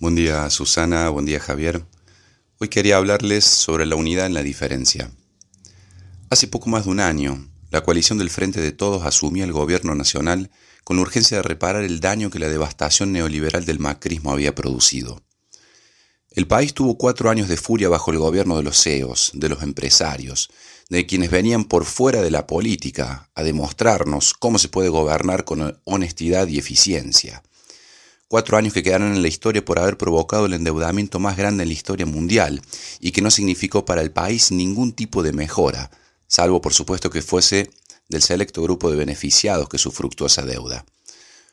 Buen día Susana, buen día Javier. Hoy quería hablarles sobre la unidad en la diferencia. Hace poco más de un año, la coalición del Frente de Todos asumía el gobierno nacional con la urgencia de reparar el daño que la devastación neoliberal del macrismo había producido. El país tuvo cuatro años de furia bajo el gobierno de los CEOs, de los empresarios, de quienes venían por fuera de la política a demostrarnos cómo se puede gobernar con honestidad y eficiencia cuatro años que quedaron en la historia por haber provocado el endeudamiento más grande en la historia mundial y que no significó para el país ningún tipo de mejora, salvo por supuesto que fuese del selecto grupo de beneficiados que su fructuosa deuda.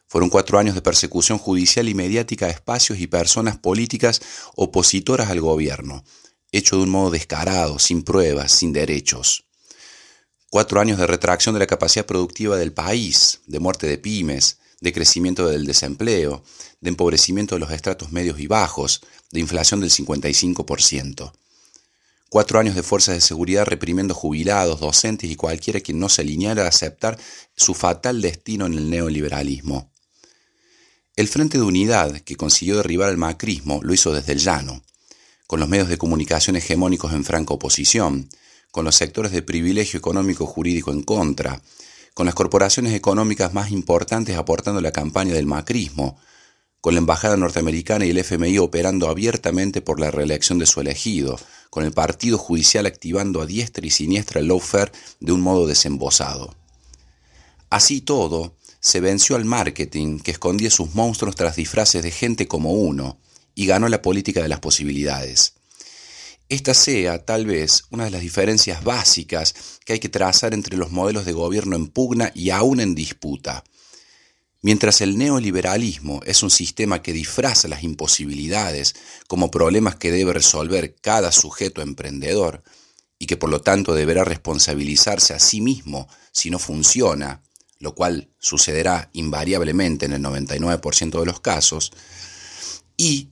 Fueron cuatro años de persecución judicial y mediática a espacios y personas políticas opositoras al gobierno, hecho de un modo descarado, sin pruebas, sin derechos. Cuatro años de retracción de la capacidad productiva del país, de muerte de pymes, de crecimiento del desempleo, de empobrecimiento de los estratos medios y bajos, de inflación del 55%. Cuatro años de fuerzas de seguridad reprimiendo jubilados, docentes y cualquiera quien no se alineara a aceptar su fatal destino en el neoliberalismo. El Frente de Unidad, que consiguió derribar el macrismo, lo hizo desde el llano, con los medios de comunicación hegemónicos en franca oposición, con los sectores de privilegio económico jurídico en contra, con las corporaciones económicas más importantes aportando la campaña del macrismo, con la Embajada norteamericana y el FMI operando abiertamente por la reelección de su elegido, con el Partido Judicial activando a diestra y siniestra el lawfare de un modo desembosado. Así todo, se venció al marketing que escondía sus monstruos tras disfraces de gente como uno, y ganó la política de las posibilidades. Esta sea, tal vez, una de las diferencias básicas que hay que trazar entre los modelos de gobierno en pugna y aún en disputa. Mientras el neoliberalismo es un sistema que disfraza las imposibilidades como problemas que debe resolver cada sujeto emprendedor, y que por lo tanto deberá responsabilizarse a sí mismo si no funciona, lo cual sucederá invariablemente en el 99% de los casos, y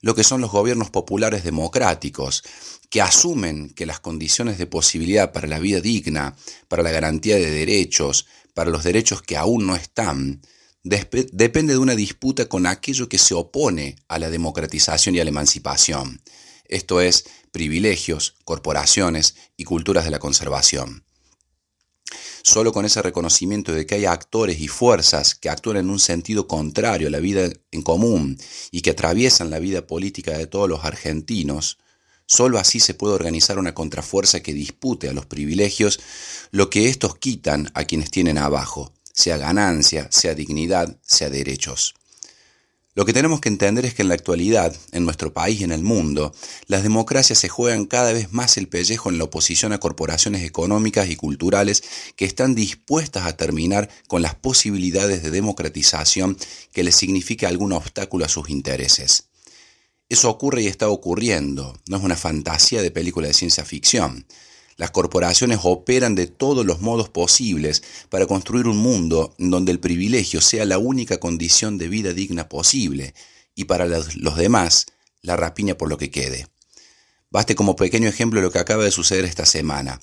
lo que son los gobiernos populares democráticos, que asumen que las condiciones de posibilidad para la vida digna, para la garantía de derechos, para los derechos que aún no están, depende de una disputa con aquello que se opone a la democratización y a la emancipación, esto es, privilegios, corporaciones y culturas de la conservación. Solo con ese reconocimiento de que hay actores y fuerzas que actúan en un sentido contrario a la vida en común y que atraviesan la vida política de todos los argentinos, solo así se puede organizar una contrafuerza que dispute a los privilegios lo que éstos quitan a quienes tienen abajo, sea ganancia, sea dignidad, sea derechos. Lo que tenemos que entender es que en la actualidad, en nuestro país y en el mundo, las democracias se juegan cada vez más el pellejo en la oposición a corporaciones económicas y culturales que están dispuestas a terminar con las posibilidades de democratización que les signifique algún obstáculo a sus intereses. Eso ocurre y está ocurriendo, no es una fantasía de película de ciencia ficción. Las corporaciones operan de todos los modos posibles para construir un mundo donde el privilegio sea la única condición de vida digna posible y para los demás la rapiña por lo que quede. Baste como pequeño ejemplo lo que acaba de suceder esta semana.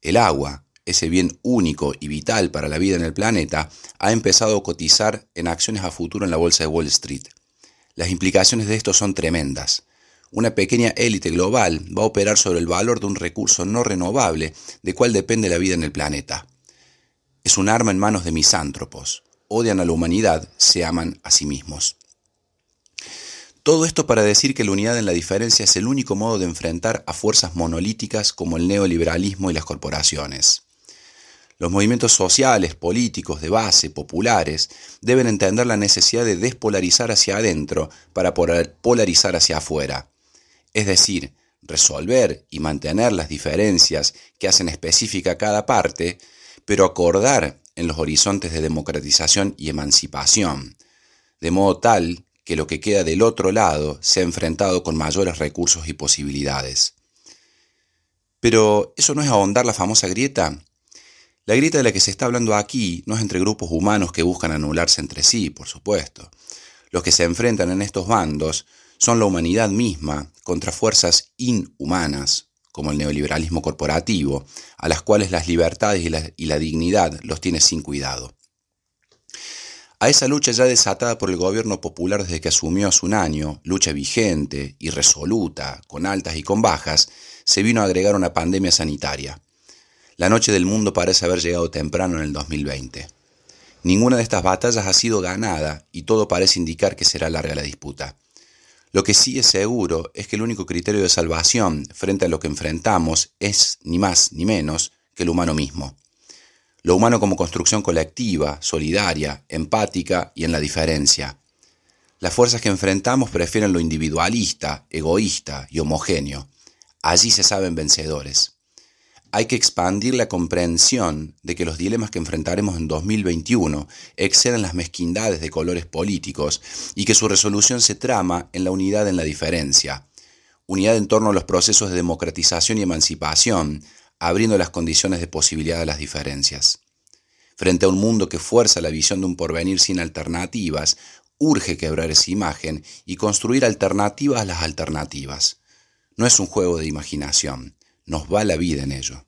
El agua, ese bien único y vital para la vida en el planeta, ha empezado a cotizar en acciones a futuro en la bolsa de Wall Street. Las implicaciones de esto son tremendas una pequeña élite global va a operar sobre el valor de un recurso no renovable de cual depende la vida en el planeta. Es un arma en manos de misántropos. Odian a la humanidad, se aman a sí mismos. Todo esto para decir que la unidad en la diferencia es el único modo de enfrentar a fuerzas monolíticas como el neoliberalismo y las corporaciones. Los movimientos sociales, políticos, de base, populares, deben entender la necesidad de despolarizar hacia adentro para polarizar hacia afuera es decir, resolver y mantener las diferencias que hacen específica cada parte, pero acordar en los horizontes de democratización y emancipación, de modo tal que lo que queda del otro lado sea enfrentado con mayores recursos y posibilidades. Pero eso no es ahondar la famosa grieta. La grieta de la que se está hablando aquí no es entre grupos humanos que buscan anularse entre sí, por supuesto. Los que se enfrentan en estos bandos son la humanidad misma contra fuerzas inhumanas, como el neoliberalismo corporativo, a las cuales las libertades y la, dignidad los tiene sin cuidado. A esa lucha ya desatada por el gobierno popular desde que asumió hace un año, lucha vigente, irresoluta, con altas y con bajas, se vino a agregar una pandemia sanitaria. La noche del mundo parece haber llegado temprano en el 2020. Ninguna de estas batallas ha sido ganada y todo parece indicar que será larga la disputa. Lo que sí es seguro es que el único criterio de salvación frente a lo que enfrentamos es ni más ni menos que el humano mismo lo humano como construcción colectiva, solidaria, empática y en la diferencia. Las fuerzas que enfrentamos prefieren lo individualista, egoísta y homogéneo. Allí se saben vencedores. Hay que expandir la comprensión de que los dilemas que enfrentaremos en 2021 exceden las mezquindades de colores políticos y que su resolución se trama en la unidad en la diferencia. Unidad en torno a los procesos de democratización y emancipación, abriendo las condiciones de posibilidad de las diferencias. Frente a un mundo que fuerza la visión de un porvenir sin alternativas, urge quebrar esa imagen y construir alternativas a las alternativas. No es un juego de imaginación, nos va la vida en ello.